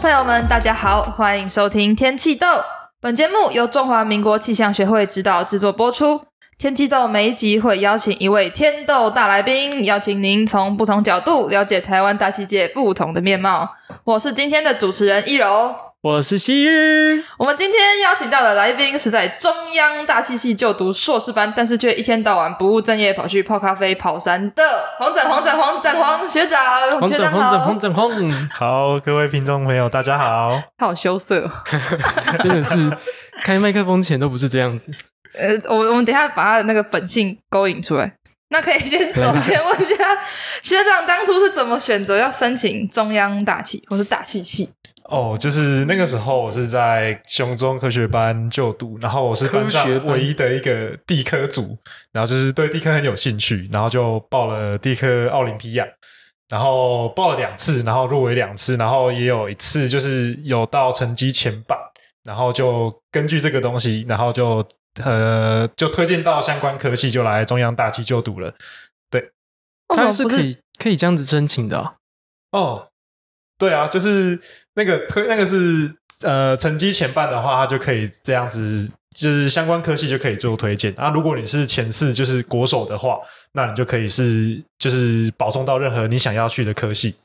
朋友们，大家好，欢迎收听《天气豆》。本节目由中华民国气象学会指导制作播出。《天气豆》每一集会邀请一位天豆大来宾，邀请您从不同角度了解台湾大气界不同的面貌。我是今天的主持人一柔。我是希日。我们今天邀请到的来宾是在中央大气系就读硕士班，但是却一天到晚不务正业，跑去泡咖啡、跑山的黄展黄展黄展黄学长。黄展黄展黄展黄。好，各位听众朋友，大家好。他好羞涩，真的是开麦克风前都不是这样子。呃，我我们等一下把他的那个本性勾引出来。那可以先首先问一下学长，当初是怎么选择要申请中央大气或是大气系？哦，就是那个时候我是在雄中科学班就读，然后我是班上唯一的一个地科组，然后就是对地科很有兴趣，然后就报了地科奥林匹亚，然后报了两次，然后入围两次，然后也有一次就是有到成绩前半，然后就根据这个东西，然后就呃就推荐到相关科系，就来中央大气就读了。对，他是可以可以这样子申请的哦。哦对啊，就是那个推那个是呃成绩前半的话，他就可以这样子，就是相关科系就可以做推荐啊。如果你是前四，就是国手的话，那你就可以是就是保送到任何你想要去的科系。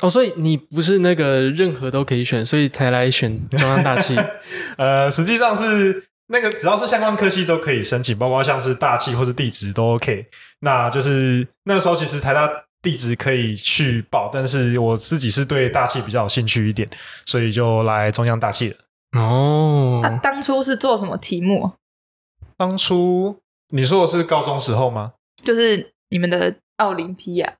哦，所以你不是那个任何都可以选，所以才来选中央大气。呃，实际上是那个只要是相关科系都可以申请，包括像是大气或是地质都 OK。那就是那个时候其实台大。地质可以去报，但是我自己是对大气比较有兴趣一点，所以就来中央大气了。哦，那、啊、当初是做什么题目？当初你说的是高中时候吗？就是你们的奥林匹亚。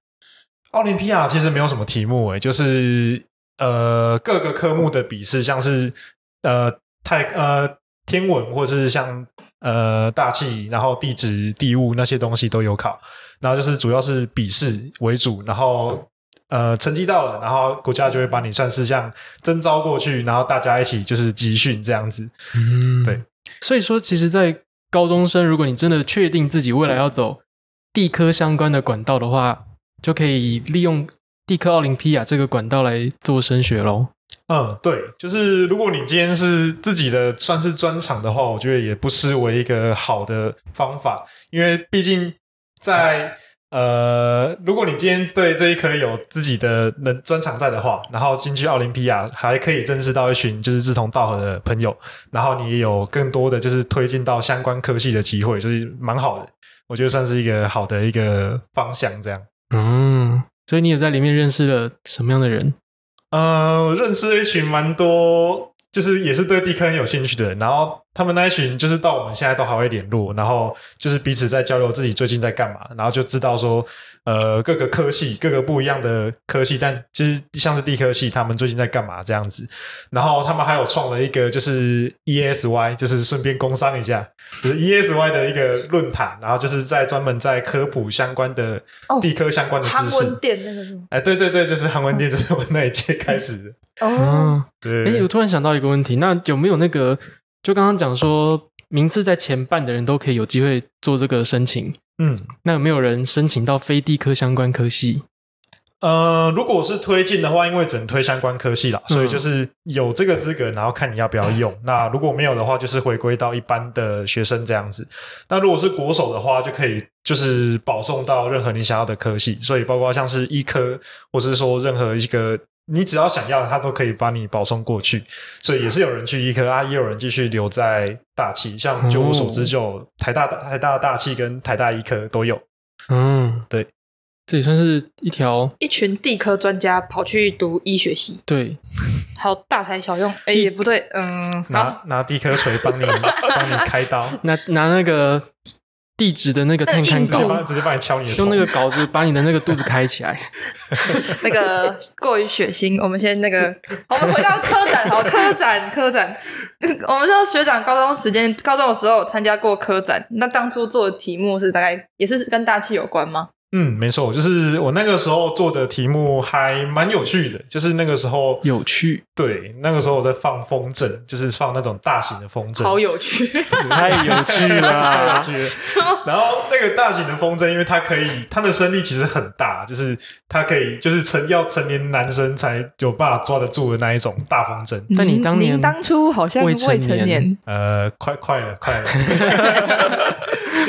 奥林匹亚其实没有什么题目诶，就是呃各个科目的笔试，像是呃太呃天文或是像呃大气，然后地质、地物那些东西都有考。然后就是主要是笔试为主，然后呃成绩到了，然后国家就会把你算是像征召过去，然后大家一起就是集训这样子。嗯，对。所以说，其实，在高中生，如果你真的确定自己未来要走地科相关的管道的话，就可以利用蒂科奥林匹亚这个管道来做升学喽。嗯，对，就是如果你今天是自己的算是专长的话，我觉得也不失为一个好的方法，因为毕竟。在呃，如果你今天对这一科有自己的能专长在的话，然后进去奥林匹亚，还可以认识到一群就是志同道合的朋友，然后你有更多的就是推进到相关科系的机会，就是蛮好的。我觉得算是一个好的一个方向，这样。嗯，所以你也在里面认识了什么样的人？呃，认识了一群蛮多。就是也是对地坑很有兴趣的人，然后他们那一群就是到我们现在都还会联络，然后就是彼此在交流自己最近在干嘛，然后就知道说，呃，各个科系各个不一样的科系，但其实像是地科系，他们最近在干嘛这样子，然后他们还有创了一个就是 ESY，就是顺便工商一下，就是 ESY 的一个论坛，然后就是在专门在科普相关的地科相关的知识。韩文店那个是吗？哎，对对对，就是韩文店，就是我那一届开始的。哦，对。哎，我突然想到一个问题，那有没有那个，就刚刚讲说，名次在前半的人都可以有机会做这个申请？嗯，那有没有人申请到非地科相关科系？呃，如果是推荐的话，因为只能推相关科系啦，所以就是有这个资格，然后看你要不要用。那如果没有的话，就是回归到一般的学生这样子。那如果是国手的话，就可以就是保送到任何你想要的科系，所以包括像是医科，或是说任何一个。你只要想要，他都可以把你保送过去，所以也是有人去医科啊，也有人继续留在大气。像就我所知，就台大、台大大气跟台大医科都有。嗯，对，这也算是一条一群地科专家跑去读医学系。对，好大材小用。哎，也不对，嗯，拿拿地科锤帮你帮你开刀，拿拿那个。地址的那个探勘镐，直接帮你敲你的，用那个稿子把你的那个肚子开起来。那个过于血腥，我们先那个，我们回到科展，好，科展，科展。我们知道学长高中时间，高中的时候参加过科展，那当初做的题目是大概也是跟大气有关吗？嗯，没错，就是我那个时候做的题目还蛮有趣的，就是那个时候有趣，对，那个时候我在放风筝，就是放那种大型的风筝，好有趣，太有趣了，太有趣了。然后那个大型的风筝，因为它可以，它的升力其实很大，就是它可以，就是成要成年男生才有办法抓得住的那一种大风筝。那你当年您当初好像未成年，成年呃，快快了，快了。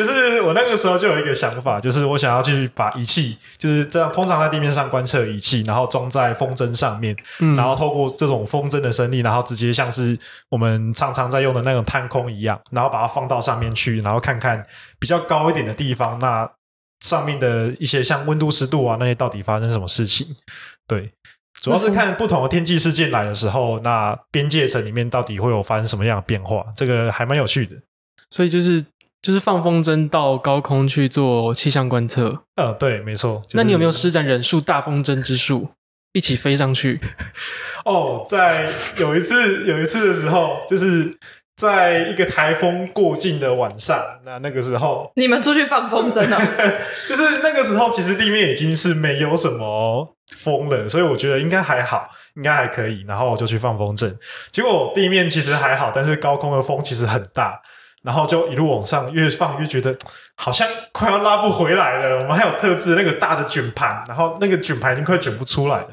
就是我那个时候就有一个想法，就是我想要去把仪器，就是这样，通常在地面上观测仪器，然后装在风筝上面，嗯，然后透过这种风筝的升力，然后直接像是我们常常在用的那种探空一样，然后把它放到上面去，然后看看比较高一点的地方，那上面的一些像温度、湿度啊那些到底发生什么事情？对，主要是看不同的天气事件来的时候，那边界层里面到底会有发生什么样的变化？这个还蛮有趣的。所以就是。就是放风筝到高空去做气象观测。呃，对，没错。就是、那你有没有施展忍术大风筝之术，一起飞上去？哦，在有一次有一次的时候，就是在一个台风过境的晚上，那那个时候你们出去放风筝了？就是那个时候，其实地面已经是没有什么风了，所以我觉得应该还好，应该还可以。然后我就去放风筝，结果地面其实还好，但是高空的风其实很大。然后就一路往上，越放越觉得好像快要拉不回来了。我们还有特制那个大的卷盘，然后那个卷盘已经快卷不出来了。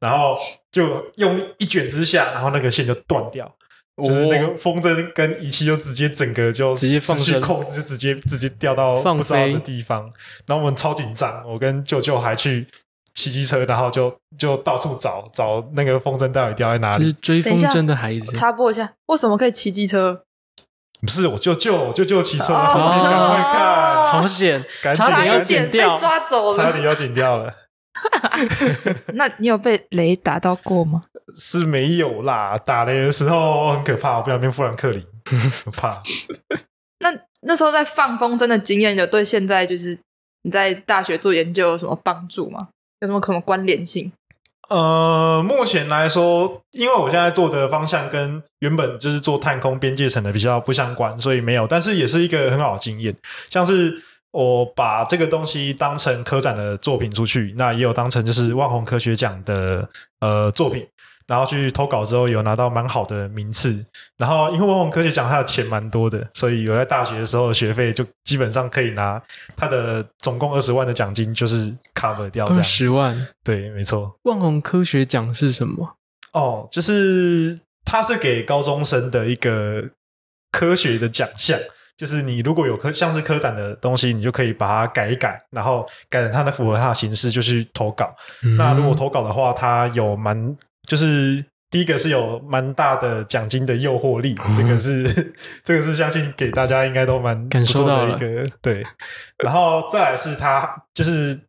然后就用力一卷之下，然后那个线就断掉，哦、就是那个风筝跟仪器就直接整个就失去控制，就直接直接掉到不知道的地方。然后我们超紧张，我跟舅舅还去骑机车，然后就就到处找找那个风筝到底掉在哪里。就是追风筝的孩子，插播一下，为什么可以骑机车？不是，我舅舅，我舅舅骑车，赶快看，好险，赶紧差点要剪掉，抓走了，差点要剪掉了。那你有被雷打到过吗？是没有啦，打雷的时候很可怕，我不想变富兰克林，很怕。那那时候在放风筝的经验，有对现在就是你在大学做研究有什么帮助吗？有什么可能关联性？呃，目前来说，因为我现在做的方向跟原本就是做探空边界层的比较不相关，所以没有。但是也是一个很好的经验，像是我把这个东西当成科展的作品出去，那也有当成就是万宏科学奖的呃作品。然后去投稿之后，有拿到蛮好的名次。然后因为万宏科学奖他的钱蛮多的，所以有在大学的时候的学费就基本上可以拿他的总共二十万的奖金，就是 cover 掉。二十万，对，没错。万宏科学奖是什么？哦，就是它是给高中生的一个科学的奖项。就是你如果有科像是科展的东西，你就可以把它改一改，然后改成它的符合它的形式，就去投稿。嗯、那如果投稿的话，它有蛮。就是第一个是有蛮大的奖金的诱惑力，嗯、这个是 这个是相信给大家应该都蛮不错的一个对。然后再来是他就是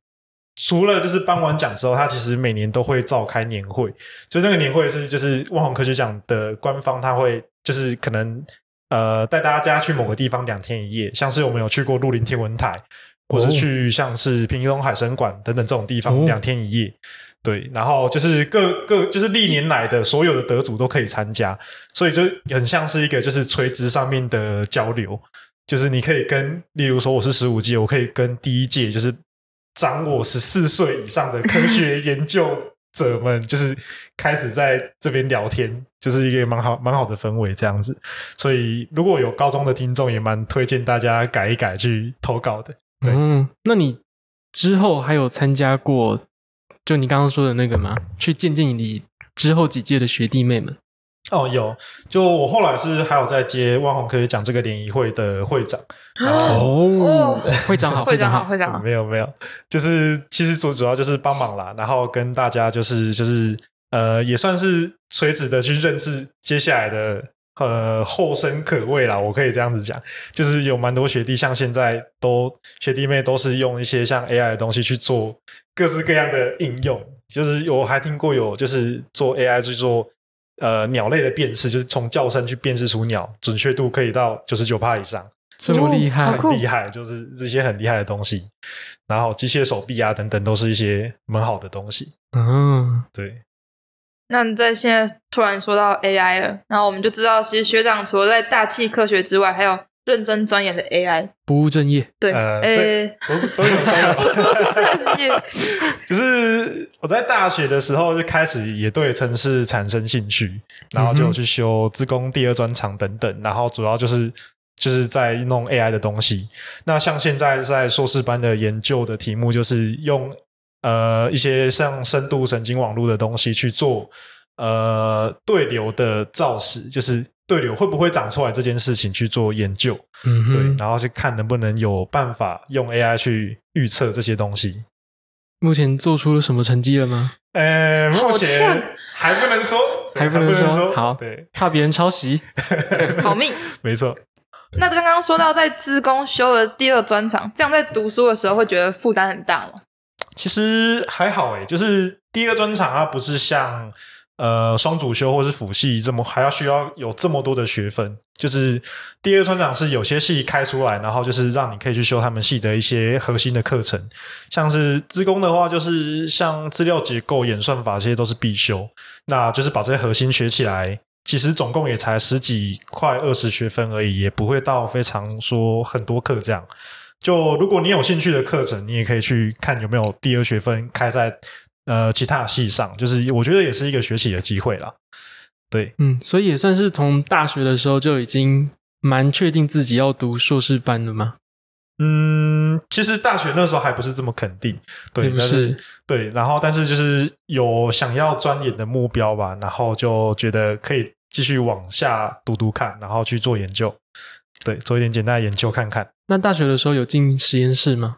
除了就是颁完奖之后，他其实每年都会召开年会，就那个年会是就是万宏科学奖的官方他会就是可能呃带大家去某个地方两天一夜，像是我们有去过鹿林天文台，或是去像是屏东海神馆等等这种地方两天一夜。哦对，然后就是各各就是历年来的所有的得主都可以参加，所以就很像是一个就是垂直上面的交流，就是你可以跟，例如说我是十五届，我可以跟第一届就是长我十四岁以上的科学 研究者们，就是开始在这边聊天，就是一个蛮好蛮好的氛围这样子。所以如果有高中的听众，也蛮推荐大家改一改去投稿的。嗯，那你之后还有参加过？就你刚刚说的那个吗？去见见你之后几届的学弟妹们。哦，有。就我后来是还有在接万宏科学奖这个联谊会的会长。哦，会长好，会长好，会长好。没有没有，就是其实主主要就是帮忙啦，然后跟大家就是就是呃，也算是垂直的去认识接下来的。呃，后生可畏啦，我可以这样子讲，就是有蛮多学弟，像现在都学弟妹都是用一些像 AI 的东西去做各式各样的应用，就是我还听过有就是做 AI 去做呃鸟类的辨识，就是从叫声去辨识出鸟，准确度可以到九十九趴以上，这么厉害，很厉害，就是这些很厉害的东西，然后机械手臂啊等等，都是一些蛮好的东西，嗯，对。那你在现在突然说到 AI 了，然后我们就知道，其实学长除了在大气科学之外，还有认真钻研的 AI，不务正业。对，呃，对，都是都有都有。正业，就是我在大学的时候就开始也对城市产生兴趣，然后就去修自工第二专长等等，然后主要就是就是在弄 AI 的东西。那像现在在硕士班的研究的题目，就是用呃一些像深度神经网络的东西去做。呃，对流的造势，就是对流会不会长出来这件事情去做研究，嗯，对，然后去看能不能有办法用 AI 去预测这些东西。目前做出了什么成绩了吗？呃，目前还不能说，还不能说。能说好，对，怕别人抄袭，保密，没错。那刚刚说到在资工修了第二专长，这样在读书的时候会觉得负担很大吗？其实还好诶，就是第二专长它不是像。呃，双主修或是辅系这么还要需要有这么多的学分，就是第二专长是有些系开出来，然后就是让你可以去修他们系的一些核心的课程，像是资工的话，就是像资料结构、演算法这些都是必修，那就是把这些核心学起来，其实总共也才十几块二十学分而已，也不会到非常说很多课这样。就如果你有兴趣的课程，你也可以去看有没有第二学分开在。呃，其他系上，就是我觉得也是一个学习的机会啦。对，嗯，所以也算是从大学的时候就已经蛮确定自己要读硕士班了吗？嗯，其实大学那时候还不是这么肯定，对，是，是，对，然后但是就是有想要钻研的目标吧，然后就觉得可以继续往下读读看，然后去做研究，对，做一点简单的研究看看。那大学的时候有进实验室吗？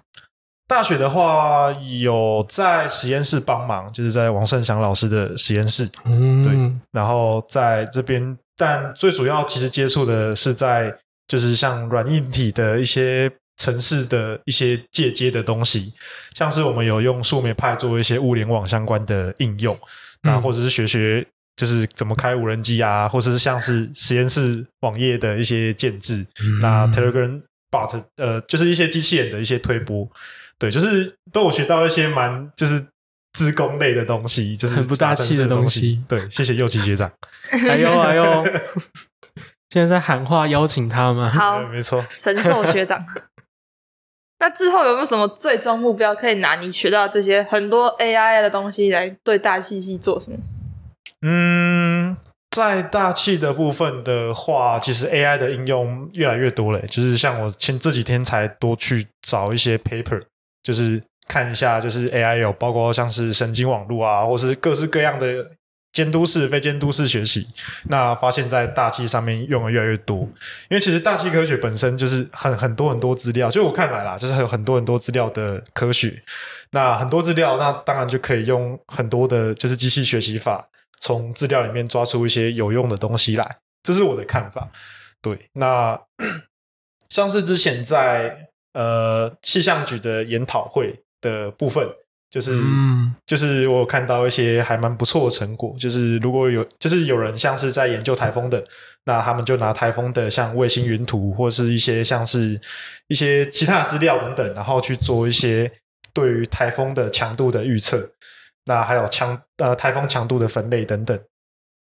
大学的话，有在实验室帮忙，就是在王胜祥老师的实验室，嗯，对。然后在这边，但最主要其实接触的是在，就是像软硬体的一些城市的一些借接的东西，像是我们有用树莓派做一些物联网相关的应用，那、嗯、或者是学学就是怎么开无人机啊，或者是像是实验室网页的一些建制，嗯、那 Telegram bot 呃，就是一些机器人的一些推播。对，就是都有学到一些蛮就是资工类的东西，就是很不大气的东西。对，谢谢祐齐学长。哎呦哎呦，现在在喊话邀请他吗？好，没错，神兽学长。那之后有没有什么最终目标可以拿你学到这些很多 AI 的东西来对大气系做什么？嗯。在大气的部分的话，其实 AI 的应用越来越多了。就是像我前这几天才多去找一些 paper，就是看一下，就是 AI 有包括像是神经网络啊，或是各式各样的监督式、非监督式学习。那发现，在大气上面用的越来越多。因为其实大气科学本身就是很很多很多资料，就我看来啦，就是有很多很多资料的科学。那很多资料，那当然就可以用很多的，就是机器学习法。从资料里面抓出一些有用的东西来，这是我的看法。对，那 像是之前在呃气象局的研讨会的部分，就是、嗯、就是我有看到一些还蛮不错的成果。就是如果有就是有人像是在研究台风的，那他们就拿台风的像卫星云图，或是一些像是一些其他的资料等等，然后去做一些对于台风的强度的预测。那还有强呃台风强度的分类等等，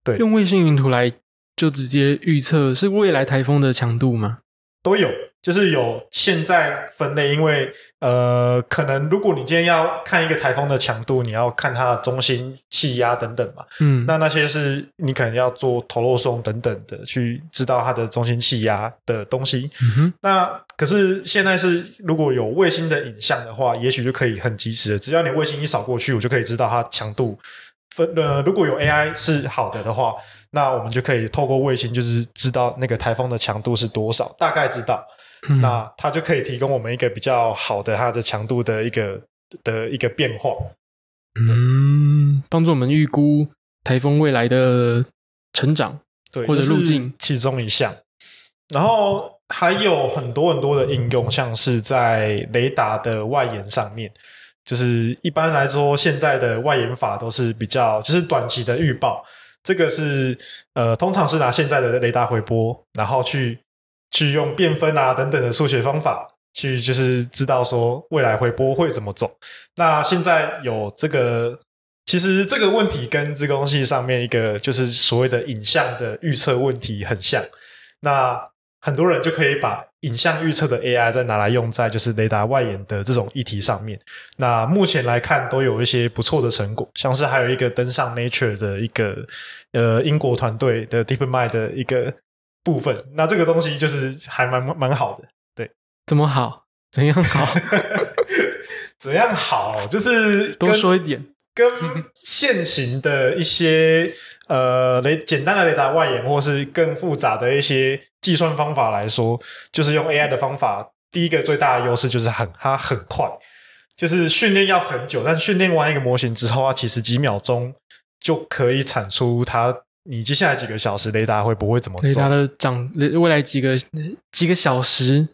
对，用卫星云图来就直接预测是未来台风的强度吗？都有，就是有现在分类，因为呃，可能如果你今天要看一个台风的强度，你要看它的中心气压等等嘛，嗯，那那些是你可能要做头肉松等等的去知道它的中心气压的东西，嗯哼，那。可是现在是，如果有卫星的影像的话，也许就可以很及时的，只要你卫星一扫过去，我就可以知道它强度分。呃，如果有 AI 是好的的话，那我们就可以透过卫星，就是知道那个台风的强度是多少，大概知道。嗯、那它就可以提供我们一个比较好的它的强度的一个的一个变化。嗯，帮助我们预估台风未来的成长，对，或者路径，其中一项。然后还有很多很多的应用，像是在雷达的外延上面，就是一般来说，现在的外延法都是比较就是短期的预报。这个是呃，通常是拿现在的雷达回波，然后去去用变分啊等等的数学方法，去就是知道说未来回波会怎么走。那现在有这个，其实这个问题跟资工系上面一个就是所谓的影像的预测问题很像。那很多人就可以把影像预测的 AI 再拿来用在就是雷达外延的这种议题上面。那目前来看都有一些不错的成果，像是还有一个登上 Nature 的一个呃英国团队的 DeepMind 的一个部分。那这个东西就是还蛮蛮好的。对，怎么好？怎样好？怎样好？就是多说一点，跟现行的一些。呃，雷简单的雷达外延，或是更复杂的一些计算方法来说，就是用 AI 的方法。第一个最大的优势就是很它很快，就是训练要很久，但训练完一个模型之后，啊其实几秒钟就可以产出它。你接下来几个小时雷达会不会怎么走？雷达的长未来几个几个小时？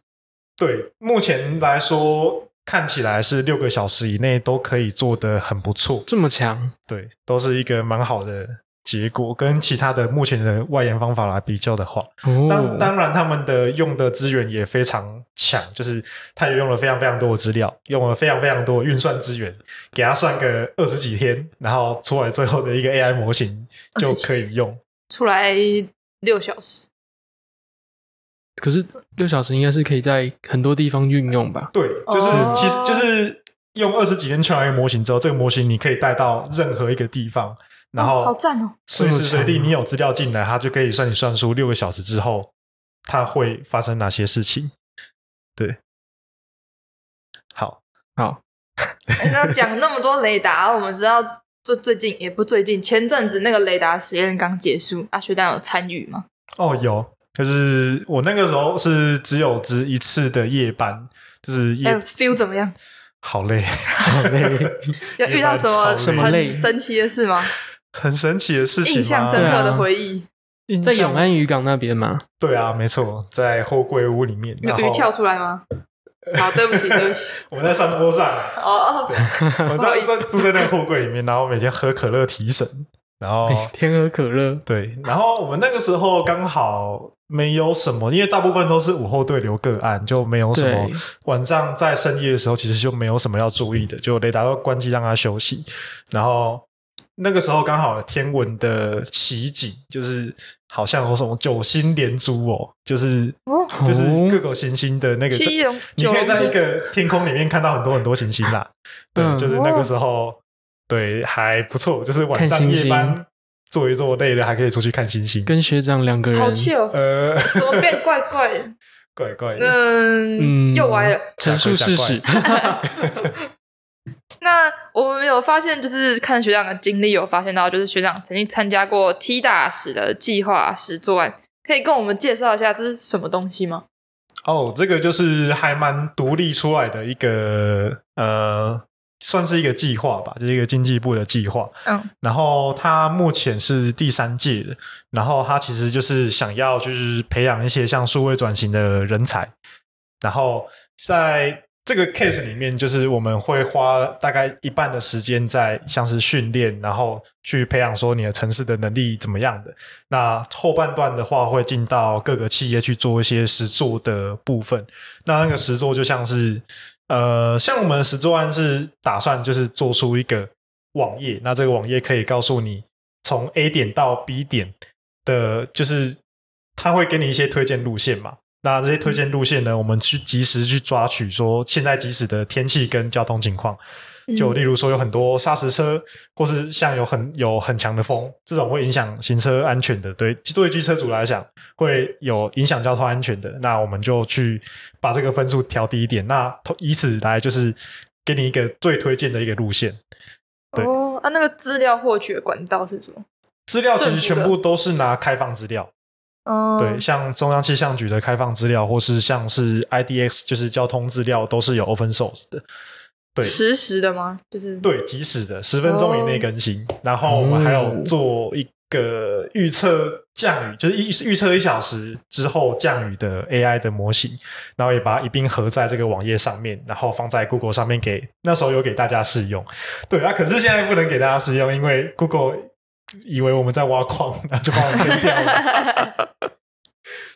对，目前来说看起来是六个小时以内都可以做得很不错。这么强？对，都是一个蛮好的。结果跟其他的目前的外延方法来比较的话，当、哦、当然他们的用的资源也非常强，就是他也用了非常非常多的资料，用了非常非常多的运算资源，给他算个二十几天，然后出来最后的一个 AI 模型就可以用出来六小时。可是六小时应该是可以在很多地方运用吧？对，就是、哦、其实就是用二十几天出来一个模型之后，这个模型你可以带到任何一个地方。然后，好赞哦！随时随地你有资料进来，它就可以算你算出六个小时之后，它会发生哪些事情。对，好，好。那讲那么多雷达，我们知道最最近也不最近，前阵子那个雷达实验刚结束，阿，学长有参与吗？哦，有，就是我那个时候是只有值一次的夜班，就是夜、欸、feel 怎么样？好累，好累。有遇到什么什么累神奇的事吗？很神奇的事情，印象深刻的回忆，啊、在永安渔港那边吗？对啊，没错，在货柜屋里面。有鱼跳出来吗？好，对不起，对不起，我们在山坡上。哦哦，我在在住在那个货柜里面，然后每天喝可乐提神，然后每天喝可乐。对，然后我们那个时候刚好没有什么，因为大部分都是午后对流个案，就没有什么。晚上在深夜的时候，其实就没有什么要注意的，就雷达都关机让它休息，然后。那个时候刚好天文的奇景，就是好像有什么九星连珠哦，就是、哦、就是各个行星的那个，你可以在一个天空里面看到很多很多行星啦。对，就是那个时候，对，还不错，就是晚上夜班做一做累了，还可以出去看星星。跟学长两个人，好气哦，呃，怎么变怪怪的？怪怪的，嗯，又歪了，陈述事实。那我们有发现，就是看学长的经历，有发现到，就是学长曾经参加过 T 大使的计划实作案，可以跟我们介绍一下这是什么东西吗？哦，这个就是还蛮独立出来的一个呃，算是一个计划吧，就是一个经济部的计划。嗯，然后他目前是第三届的，然后他其实就是想要就是培养一些像数位转型的人才，然后在。这个 case 里面，就是我们会花大概一半的时间在像是训练，然后去培养说你的城市的能力怎么样的。那后半段的话，会进到各个企业去做一些实作的部分。那那个实作就像是，呃，像我们的实作案是打算就是做出一个网页，那这个网页可以告诉你从 A 点到 B 点的，就是它会给你一些推荐路线嘛。那这些推荐路线呢，我们去及时去抓取，说现在即时的天气跟交通情况，就例如说有很多砂石车，或是像有很有很强的风，这种会影响行车安全的，对，对机车主来讲会有影响交通安全的，那我们就去把这个分数调低一点，那以此来就是给你一个最推荐的一个路线。对，哦，啊，那个资料获取的管道是什么？资料其实全部都是拿开放资料。嗯，对，像中央气象局的开放资料，或是像是 IDX，就是交通资料，都是有 open source 的。对，实时的吗？就是对，即时的，十分钟以内更新。哦。然后我们还有做一个预测降雨，就是预预测一小时之后降雨的 AI 的模型，然后也把它一并合在这个网页上面，然后放在 Google 上面给那时候有给大家试用。对啊，可是现在不能给大家试用，因为 Google。以为我们在挖矿，那就把我们掉了。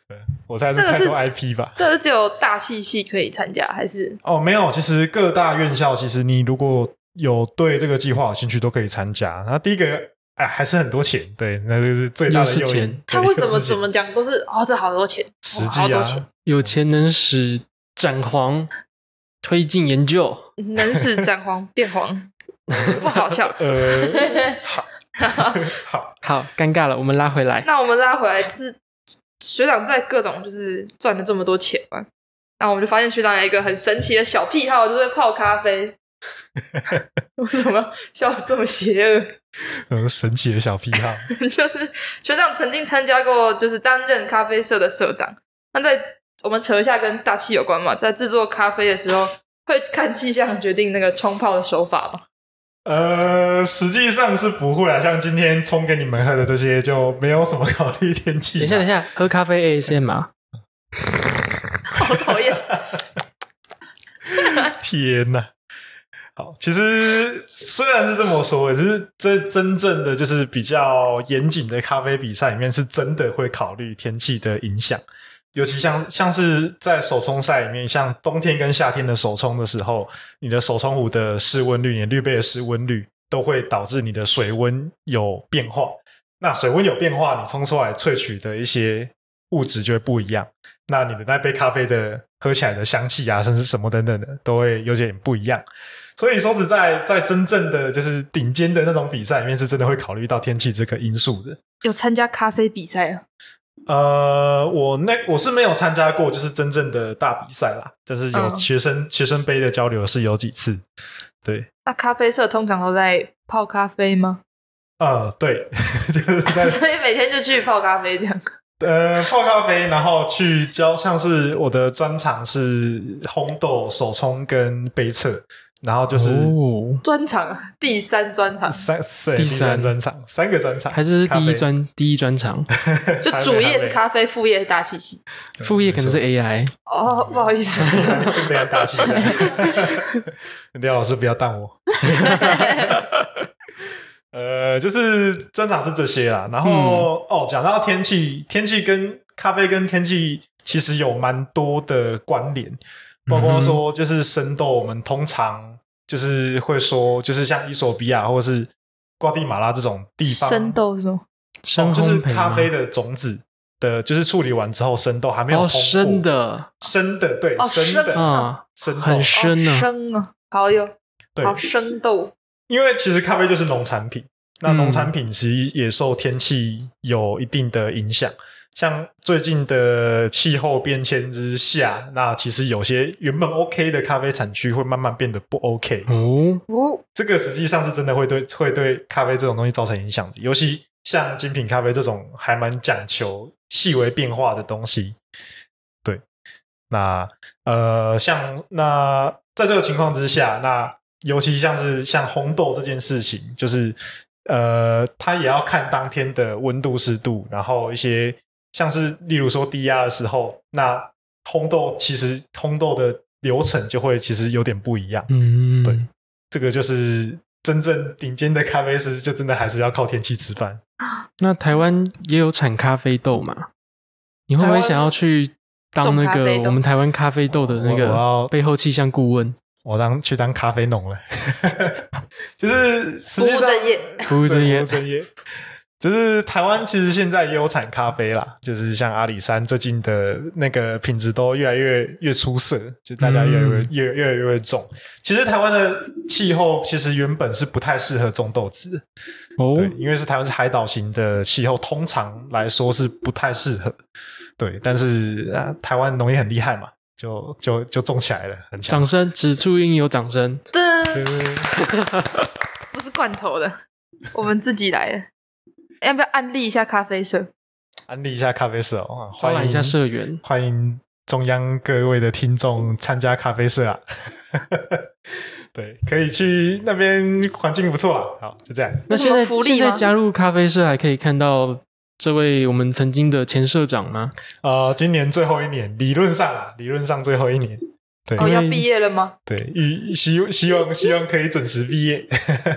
对，我猜是太多 IP 吧。这是只有大气系可以参加，还是？哦，没有，其实各大院校，其实你如果有对这个计划有兴趣，都可以参加。那第一个哎，还是很多钱。对，那就是最大的诱因。他为什么怎么讲都是哦，这好多钱，实际啊，有钱能使展黄推进研究，能使展黄变黄，不好笑。呃，好，好，好，尴尬了，我们拉回来。那我们拉回来，就是学长在各种就是赚了这么多钱嘛，那我们就发现学长有一个很神奇的小癖好，就是泡咖啡。为什么笑得这么邪恶？嗯，神奇的小癖好，就是学长曾经参加过，就是担任咖啡社的社长。那在我们扯一下跟大气有关嘛，在制作咖啡的时候，会看气象决定那个冲泡的手法吗？呃，实际上是不会啊。像今天冲给你们喝的这些，就没有什么考虑天气。等一下，等一下，喝咖啡 ASMR 吗？好讨厌！天哪！好，其实虽然是这么说，只是这真正的就是比较严谨的咖啡比赛里面，是真的会考虑天气的影响。尤其像像是在手冲赛里面，像冬天跟夏天的手冲的时候，你的手冲壶的室温率、你滤杯的室温率，都会导致你的水温有变化。那水温有变化，你冲出来萃取的一些物质就会不一样。那你的那杯咖啡的喝起来的香气啊，甚至什么等等的，都会有点不一样。所以说实在，在真正的就是顶尖的那种比赛里面，是真的会考虑到天气这个因素的。有参加咖啡比赛啊？呃，我那我是没有参加过，就是真正的大比赛啦。就是有学生、嗯、学生杯的交流是有几次。对，那咖啡社通常都在泡咖啡吗？呃，对，就是在 所以每天就去泡咖啡这样。呃，泡咖啡，然后去教，像是我的专长是烘豆、手冲跟杯测。然后就是专场，第三专场，三第三专场，三个专场，还是第一专第一专场？就主业是咖啡，副业是大气息，副业可能是 AI。哦，不好意思，非常大气。廖老师不要当我。呃，就是专场是这些啦。然后哦，讲到天气，天气跟咖啡跟天气其实有蛮多的关联。包括说，就是生豆，我们通常就是会说，就是像伊索比亚或者是瓜地马拉这种地方，生豆是吗？生就是咖啡的种子的，就是处理完之后生豆还没有烘过，生的，生的，对，生的啊，生豆很生啊，生啊，好有，好生豆。因为其实咖啡就是农产品，那农产品其实也受天气有一定的影响。像最近的气候变迁之下，那其实有些原本 OK 的咖啡产区会慢慢变得不 OK。哦，这个实际上是真的会对会对咖啡这种东西造成影响的，尤其像精品咖啡这种还蛮讲求细微变化的东西。对，那呃，像那在这个情况之下，那尤其像是像红豆这件事情，就是呃，它也要看当天的温度湿度，然后一些。像是例如说低压的时候，那烘豆其实烘豆的流程就会其实有点不一样。嗯，对，这个就是真正顶尖的咖啡师，就真的还是要靠天气吃饭。那台湾也有产咖啡豆嘛？你会不会想要去当那个我们台湾咖啡豆的那个背后气象顾问？我，我当去当咖啡农了，就是实际上不务正业，不务正业。就是台湾其实现在也有产咖啡啦，就是像阿里山最近的那个品质都越来越越出色，就大家越来越、嗯、越越来越种。其实台湾的气候其实原本是不太适合种豆子哦，对，因为是台湾是海岛型的气候，通常来说是不太适合。对，但是啊，台湾农业很厉害嘛，就就就种起来了，很强。掌声，此处应有掌声。对，不是罐头的，我们自己来的。要不要安利一下咖啡社？安利一下咖啡社哦，欢迎一下社员，欢迎中央各位的听众参加咖啡社啊！对，可以去那边，环境不错啊。好，就这样。那现在现在加入咖啡社，还可以看到这位我们曾经的前社长吗？呃，今年最后一年，理论上啊，理论上最后一年。对，哦，要毕业了吗？对，预希希望希望可以准时毕业。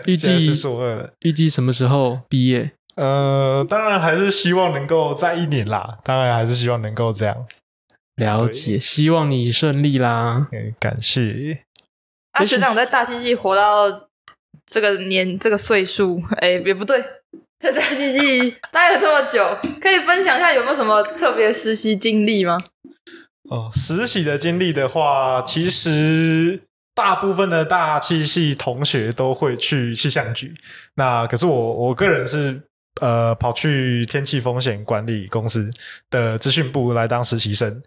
预计 是硕二了，预计什么时候毕业？呃，当然还是希望能够再一年啦。当然还是希望能够这样。了解，希望你顺利啦。感谢。啊，学长在大气系活到这个年这个岁数，哎，也不对，在大机器待了这么久，可以分享一下有没有什么特别实习经历吗？哦，实习的经历的话，其实大部分的大气系同学都会去气象局。那可是我我个人是呃跑去天气风险管理公司的资讯部来当实习生。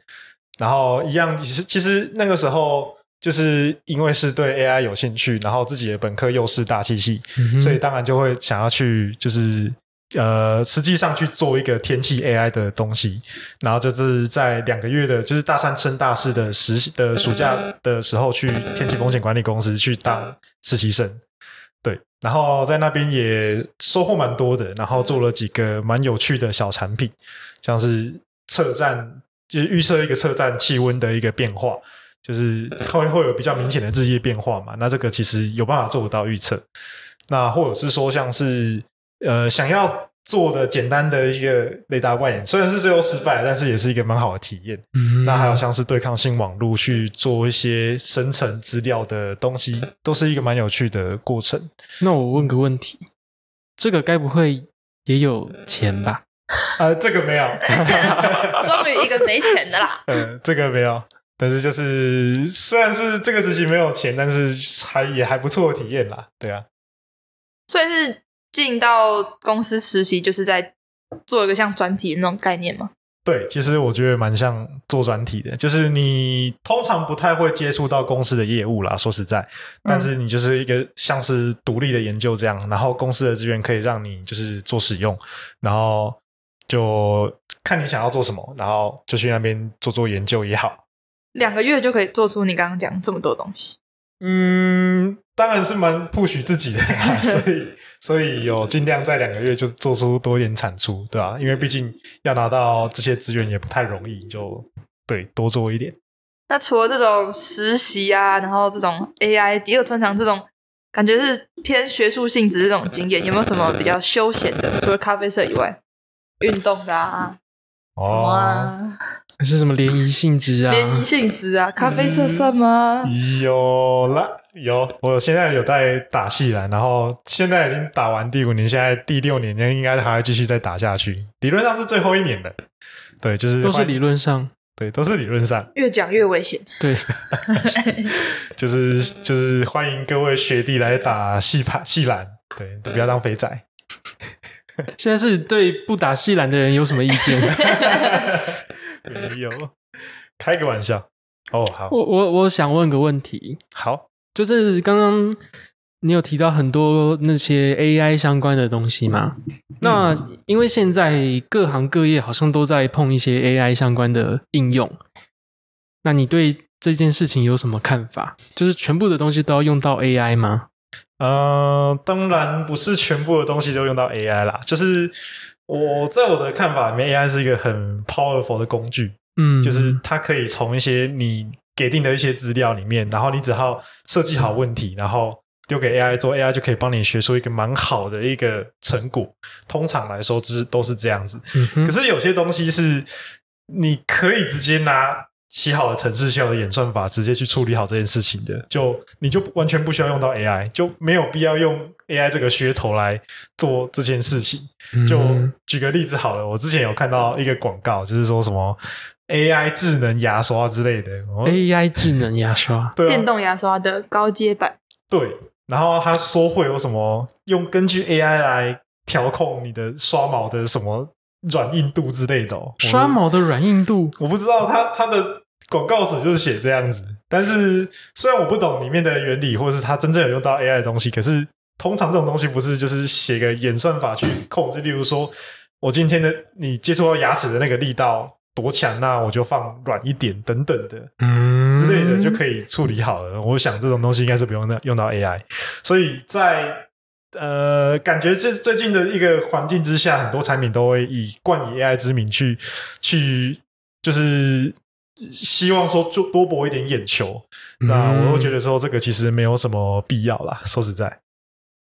然后一样，其实其实那个时候就是因为是对 AI 有兴趣，然后自己的本科又是大气系，嗯、所以当然就会想要去就是呃实际上去做一个天气 AI 的东西。然后就是在两个月的，就是大三升大四的实习的暑假的时候，去天气风险管理公司去当实习生。然后在那边也收获蛮多的，然后做了几个蛮有趣的小产品，像是测站。就是预测一个测站气温的一个变化，就是会会有比较明显的日夜变化嘛？那这个其实有办法做得到预测。那或者是说，像是呃想要做的简单的一个雷达外延，虽然是最后失败，但是也是一个蛮好的体验。嗯，那还有像是对抗性网络去做一些生成资料的东西，都是一个蛮有趣的过程。那我问个问题，这个该不会也有钱吧？呃，这个没有，终于一个没钱的啦。嗯，这个没有，但是就是虽然是这个时期没有钱，但是还也还不错的体验啦。对啊，所以是进到公司实习，就是在做一个像专题的那种概念吗？对，其实我觉得蛮像做专题的，就是你通常不太会接触到公司的业务啦。说实在，但是你就是一个像是独立的研究这样，然后公司的资源可以让你就是做使用，然后。就看你想要做什么，然后就去那边做做研究也好。两个月就可以做出你刚刚讲这么多东西。嗯，当然是蛮 push 自己的，所以所以有尽量在两个月就做出多一点产出，对吧？因为毕竟要拿到这些资源也不太容易，就对多做一点。那除了这种实习啊，然后这种 AI 第二专长这种感觉是偏学术性质这种经验，有没有什么比较休闲的？除了咖啡色以外？运动啦、啊，哦、什么啊？还是什么联谊性质啊？联谊性质啊？咖啡色算吗？有啦，有。我现在有在打戏篮，然后现在已经打完第五年，现在第六年，应该还会继续再打下去。理论上是最后一年的，对，就是都是理论上，对，都是理论上。越讲越危险，对，就是就是欢迎各位学弟来打系排系篮，对，不要当肥仔。现在是对不打戏篮的人有什么意见？没有，开个玩笑。哦，好，我我我想问个问题。好，就是刚刚你有提到很多那些 AI 相关的东西吗？嗯、那因为现在各行各业好像都在碰一些 AI 相关的应用，那你对这件事情有什么看法？就是全部的东西都要用到 AI 吗？呃，当然不是全部的东西都用到 AI 啦。就是我在我的看法里面，AI 是一个很 powerful 的工具。嗯，就是它可以从一些你给定的一些资料里面，然后你只要设计好问题，然后丢给 AI 做，AI 就可以帮你学出一个蛮好的一个成果。通常来说，就是都是这样子。嗯。可是有些东西是你可以直接拿。写好了程式，写好的演算法，直接去处理好这件事情的，就你就完全不需要用到 AI，就没有必要用 AI 这个噱头来做这件事情。就举个例子好了，我之前有看到一个广告，就是说什么 AI 智能牙刷之类的，AI 智能牙刷，对啊，电动牙刷的高阶版。对，然后他说会有什么用根据 AI 来调控你的刷毛的什么软硬度之类的，刷毛的软硬度，我不知道它它的。广告词就是写这样子，但是虽然我不懂里面的原理，或者是它真正有用到 AI 的东西，可是通常这种东西不是就是写个演算法去控制，例如说我今天的你接触到牙齿的那个力道多强，那我就放软一点等等的，嗯之类的就可以处理好了。我想这种东西应该是不用那用到 AI，所以在呃感觉这最近的一个环境之下，很多产品都会以冠以 AI 之名去去就是。希望说多多博一点眼球，嗯、那我又觉得说这个其实没有什么必要啦。说实在，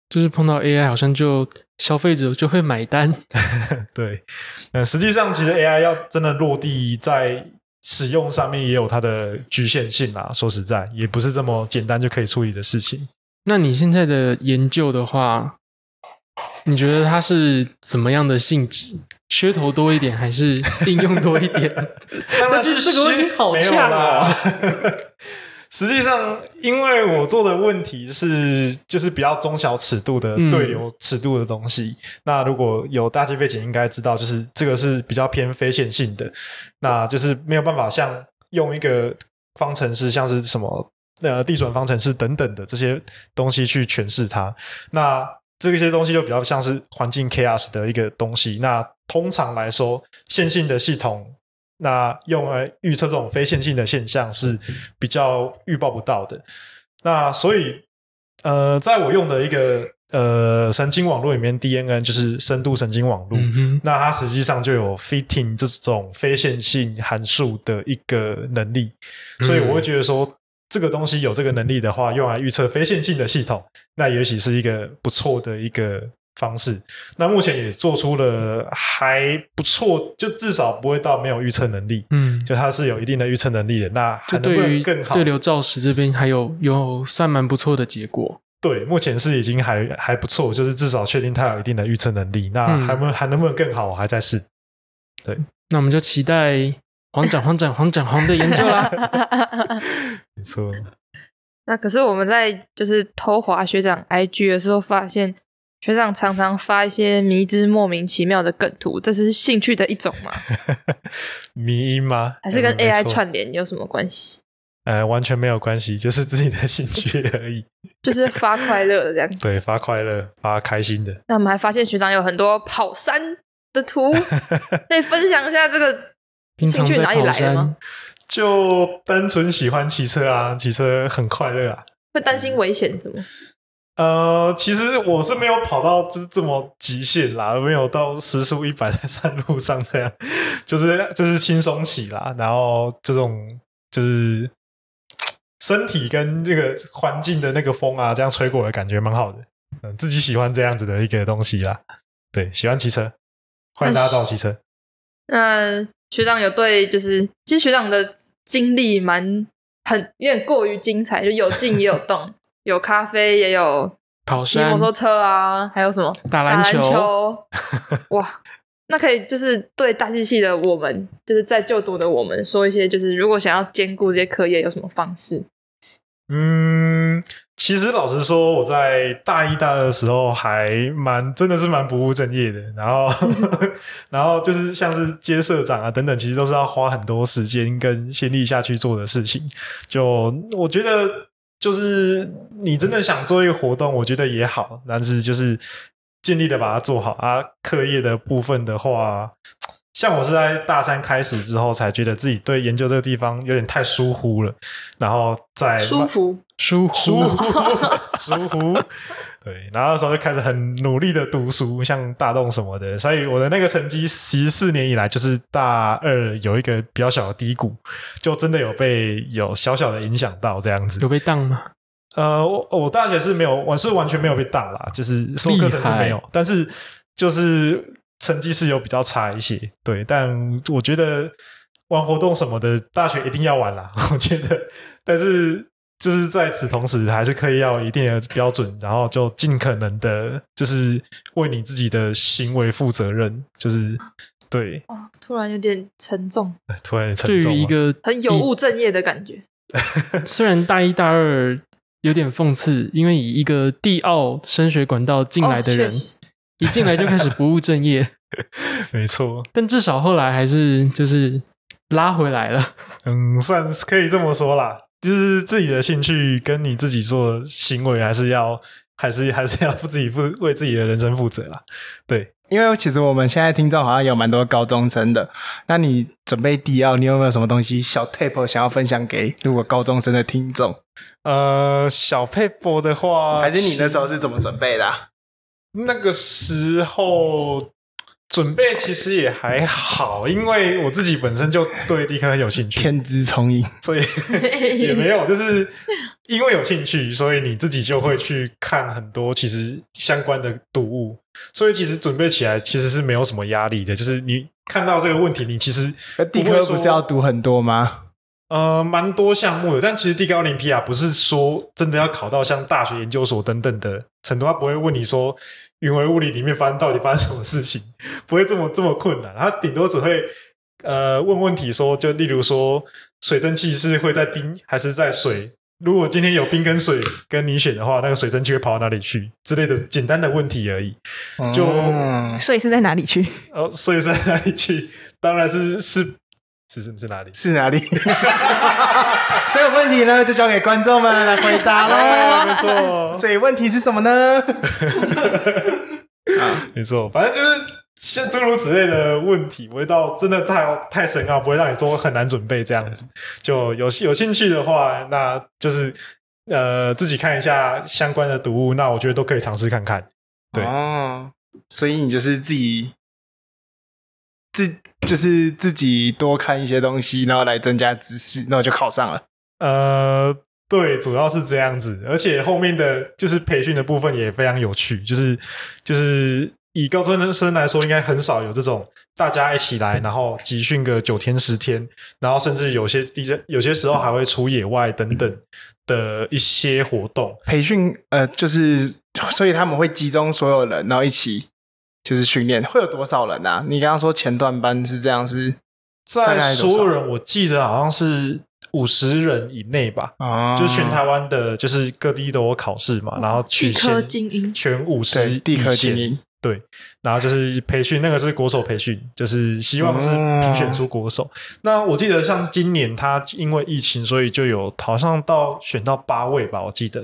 就是碰到 AI 好像就消费者就会买单。对，嗯，实际上其实 AI 要真的落地在使用上面也有它的局限性啦。说实在，也不是这么简单就可以处理的事情。那你现在的研究的话，你觉得它是怎么样的性质？噱头多一点还是应用多一点？但是这个问题好呛啊！实际上，因为我做的问题是就是比较中小尺度的对流尺度的东西。嗯、那如果有大气背景，应该知道，就是这个是比较偏非线性的，那就是没有办法像用一个方程式，像是什么呃递转方程式等等的这些东西去诠释它。那这些东西就比较像是环境 chaos 的一个东西。那通常来说，线性的系统。那用来预测这种非线性的现象是比较预报不到的。那所以，呃，在我用的一个呃神经网络里面，DNN 就是深度神经网络。嗯、那它实际上就有 fitting 这种非线性函数的一个能力。所以我会觉得说，这个东西有这个能力的话，用来预测非线性的系统，那也许是一个不错的一个。方式，那目前也做出了还不错，就至少不会到没有预测能力。嗯，就它是有一定的预测能力的。那还能不能更好？对流照实这边还有有算蛮不错的结果。对，目前是已经还还不错，就是至少确定它有一定的预测能力。那还能、嗯、还能不能更好？我还在试。对，那我们就期待黄展黄展黄展黄的研究啦。没错。那可是我们在就是偷滑学长 IG 的时候发现。学长常常发一些迷之莫名其妙的梗图，这是兴趣的一种吗？迷吗？还是跟 AI 串联有什么关系？呃，完全没有关系，就是自己的兴趣而已。就是发快乐的这样。对，发快乐，发开心的。那我们还发现学长有很多跑山的图，可以分享一下这个兴趣哪里来的吗？就单纯喜欢骑车啊，骑车很快乐啊。会担心危险怎么？呃，其实我是没有跑到就是这么极限啦，没有到时速一百在山路上这样，就是就是轻松骑啦，然后这种就是身体跟这个环境的那个风啊，这样吹过来感觉蛮好的，嗯，自己喜欢这样子的一个东西啦，对，喜欢骑车，欢迎大家找我骑车。那学长有对，就是其实学长的经历蛮很有点过于精彩，就有静也有动。有咖啡，也有跑骑摩托车啊，还有什么打篮球？哇，那可以就是对大气系的我们，就是在就读的我们说一些，就是如果想要兼顾这些课业，有什么方式？嗯，其实老实说，我在大一、大二的时候还蛮真的是蛮不务正业的，然后 然后就是像是接社长啊等等，其实都是要花很多时间跟心力下去做的事情。就我觉得。就是你真的想做一个活动，我觉得也好，但是就是尽力的把它做好啊。课业的部分的话，像我是在大三开始之后，才觉得自己对研究这个地方有点太疏忽了，然后在舒服、疏忽、疏忽、疏忽。对，然后那时候就开始很努力的读书，像大动什么的，所以我的那个成绩，其实四年以来就是大二有一个比较小的低谷，就真的有被有小小的影响到这样子。有被当吗？呃，我我大学是没有，我是完全没有被当啦，就是所有课程是没有，但是就是成绩是有比较差一些。对，但我觉得玩活动什么的，大学一定要玩啦，我觉得，但是。就是在此同时，还是可以要一定的标准，然后就尽可能的，就是为你自己的行为负责任。就是对哦，突然有点沉重，突然沉重，对于一个很有务正业的感觉。虽然大一、大二有点讽刺，因为以一个地奥升学管道进来的人，哦、一进来就开始不务正业，没错。但至少后来还是就是拉回来了，嗯，算是可以这么说啦。就是自己的兴趣跟你自己做行为，还是要还是还是要自己负为自己的人生负责啦。对，因为其实我们现在听众好像有蛮多高中生的，那你准备地奥，你有没有什么东西小 tip 想要分享给如果高中生的听众？呃，小 tip 的话，还是你那时候是怎么准备的啊？那个时候。准备其实也还好，因为我自己本身就对地科很有兴趣，天资聪颖，所以 也没有，就是因为有兴趣，所以你自己就会去看很多其实相关的读物，所以其实准备起来其实是没有什么压力的。就是你看到这个问题，你其实地科不是要读很多吗？呃，蛮多项目的，但其实地科奥林匹亚不是说真的要考到像大学研究所等等的程度，他不会问你说。云为物理里面发生到底发生什么事情，不会这么这么困难。他顶多只会呃问问题说，就例如说水蒸气是会在冰还是在水？如果今天有冰跟水跟你选的话，那个水蒸气会跑到哪里去之类的简单的问题而已。就所以是在哪里去？哦，所以是在哪里去？当然是是。是是是哪里？是哪里？这个问题呢，就交给观众们来回答喽。没错，所以问题是什么呢？啊，没错，反正就是像诸如此类的问题，不会到真的太太深奥，不会让你做很难准备这样子。就有有兴趣的话，那就是呃自己看一下相关的读物，那我觉得都可以尝试看看。对哦，所以你就是自己。自就是自己多看一些东西，然后来增加知识，那我就考上了。呃，对，主要是这样子，而且后面的就是培训的部分也非常有趣，就是就是以高中生来说，应该很少有这种大家一起来，然后集训个九天十天，然后甚至有些地些有些时候还会出野外等等的一些活动培训。呃，就是所以他们会集中所有人，然后一起。就是训练会有多少人啊？你刚刚说前段班是这样，是在所有人，我记得好像是五十人以内吧。啊，就是全台湾的，就是各地都有考试嘛，然后取科精英全五十地科精英对，然后就是培训，那个是国手培训，就是希望是评选出国手。那我记得像今年他因为疫情，所以就有好像到选到八位吧，我记得。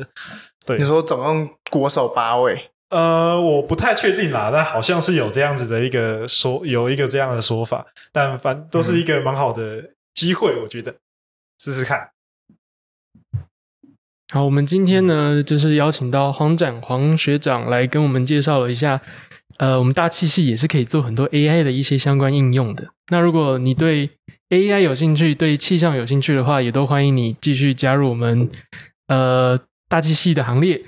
对，你说总共国手八位。呃，我不太确定啦，但好像是有这样子的一个说，有一个这样的说法，但反都是一个蛮好的机会，嗯、我觉得试试看。好，我们今天呢，就是邀请到黄展黄学长来跟我们介绍了一下，呃，我们大气系也是可以做很多 AI 的一些相关应用的。那如果你对 AI 有兴趣，对气象有兴趣的话，也都欢迎你继续加入我们呃大气系的行列。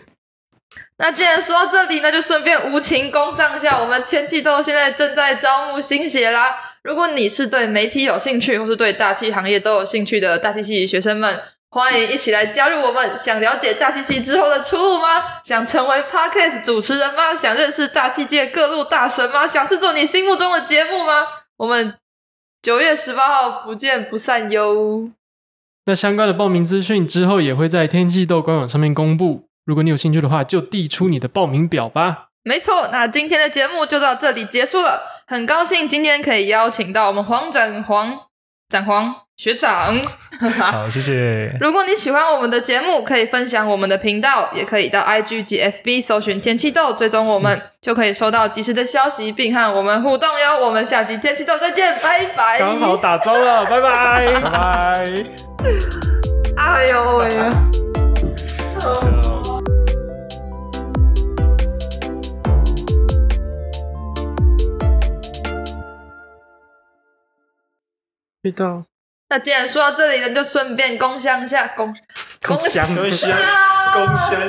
那既然说到这里，那就顺便无情工商一下，我们天气豆现在正在招募新血啦！如果你是对媒体有兴趣，或是对大气行业都有兴趣的大气系学生们，欢迎一起来加入我们。想了解大气系之后的出路吗？想成为 Podcast 主持人吗？想认识大气界各路大神吗？想制作你心目中的节目吗？我们九月十八号不见不散哟！那相关的报名资讯之后也会在天气豆官网上面公布。如果你有兴趣的话，就递出你的报名表吧。没错，那今天的节目就到这里结束了。很高兴今天可以邀请到我们黄展煌、展煌学长。好，谢谢。如果你喜欢我们的节目，可以分享我们的频道，也可以到 IG 及 FB 搜寻天气豆，追踪我们，嗯、就可以收到及时的消息，并和我们互动哟。我们下集天气豆再见，拜拜。刚好打钟了，拜拜，拜拜。哎呦喂 那既然说到这里了，就顺便共享一下，共恭享，共享，共享。